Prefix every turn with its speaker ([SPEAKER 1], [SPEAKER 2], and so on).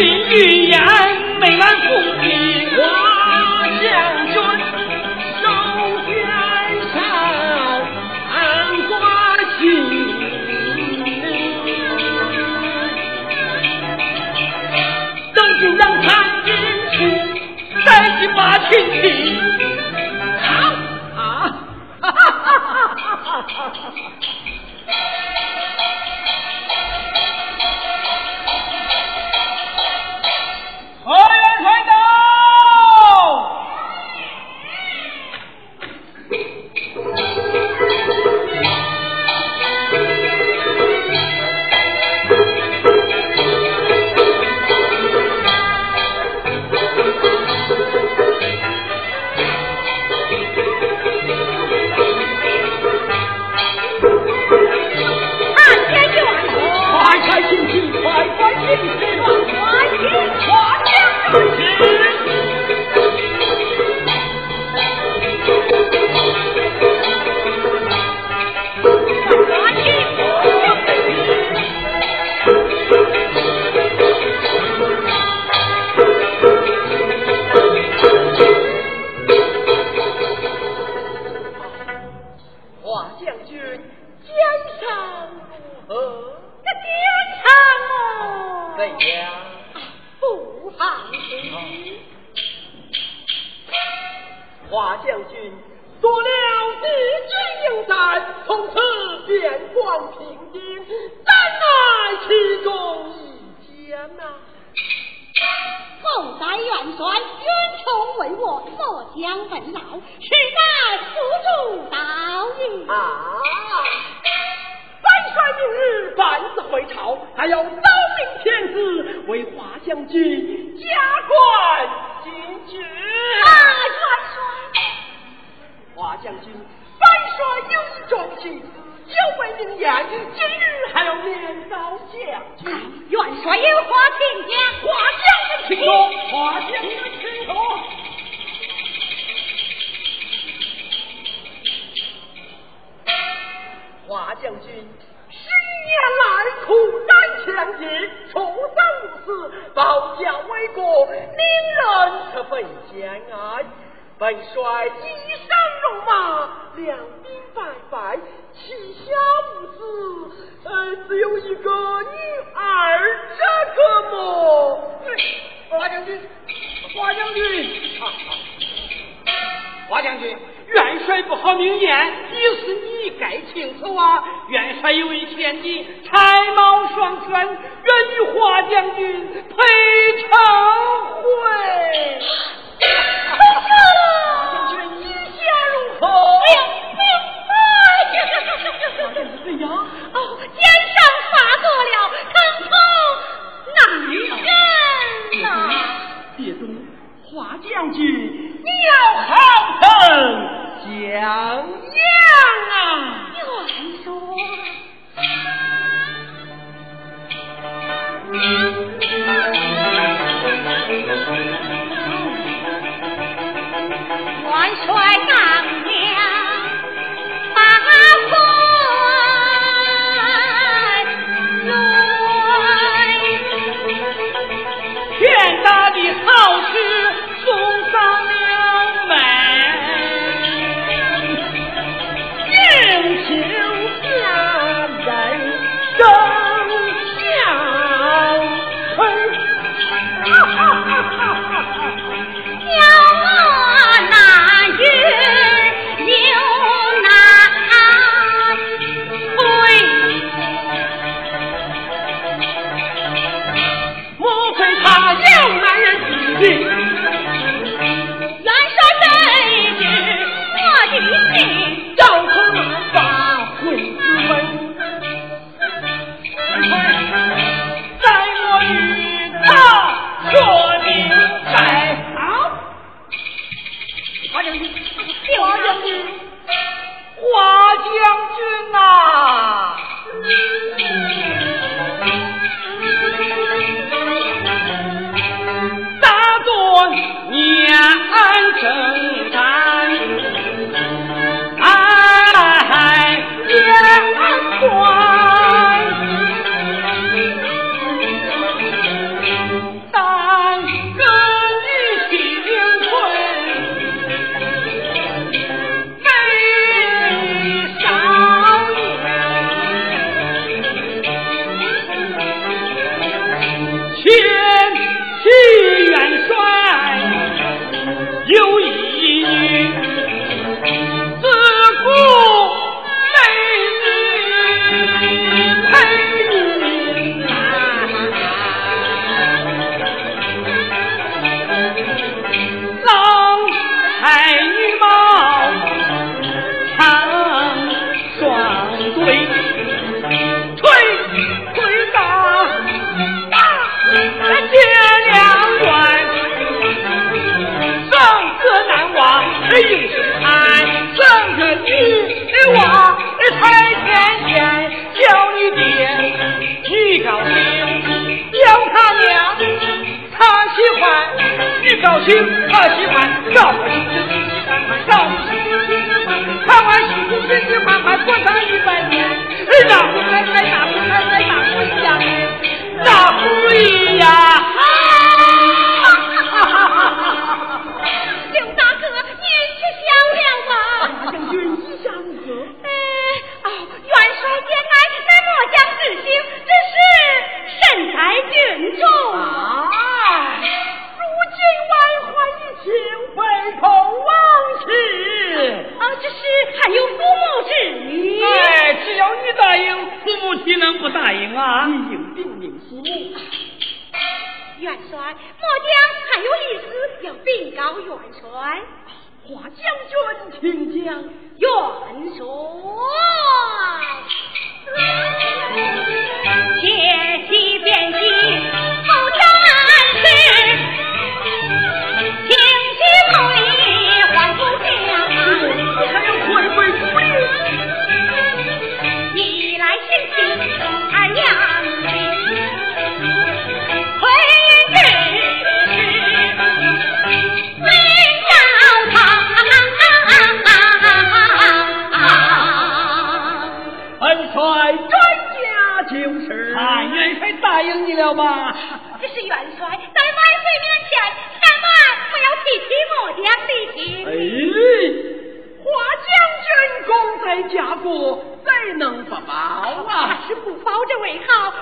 [SPEAKER 1] 真是金玉言，美兰凤体，花将军手边上挂心，等军让参军去，再去把亲戚。
[SPEAKER 2] 哦，
[SPEAKER 1] 怎样？
[SPEAKER 2] 不放心。
[SPEAKER 1] 华将军做了敌军有战，从此边关平定，怎奈其中一艰呐、
[SPEAKER 2] 后代元帅冤仇为我，末将本老，实乃辅助道义。
[SPEAKER 1] 啊！本帅明日班子回朝，还要招明天子为华将军加官进爵。
[SPEAKER 2] 啊，元帅，
[SPEAKER 1] 华将军，本帅有一桩喜事，有违明言，今日还要面告将军。
[SPEAKER 2] 元帅有话请讲。
[SPEAKER 1] 华将军请说，华将军令人十分怜爱。本帅一生戎马，两鬓白白，膝下无子，呃，只有一个女儿，这个么？华将军，华将军，华将军，元帅不好明言，于是你太清楚啊。元帅有一千金，才貌双全，愿与华将军配成婚。华将军华将军
[SPEAKER 2] 华将军呐。他喜
[SPEAKER 1] 欢，高只是还有父母之女哎只要你答应
[SPEAKER 2] 父母岂能不答
[SPEAKER 1] 应啊？你应禀明父母
[SPEAKER 2] 元帅
[SPEAKER 1] 末将还有一思要禀告元帅。华将军
[SPEAKER 3] 请讲元帅。就是。韩元帅答应你了吧？这是元帅在万岁面前，千万不要提起我娘的情。哎，华将军功在家国，怎能不报啊？是不报这为好。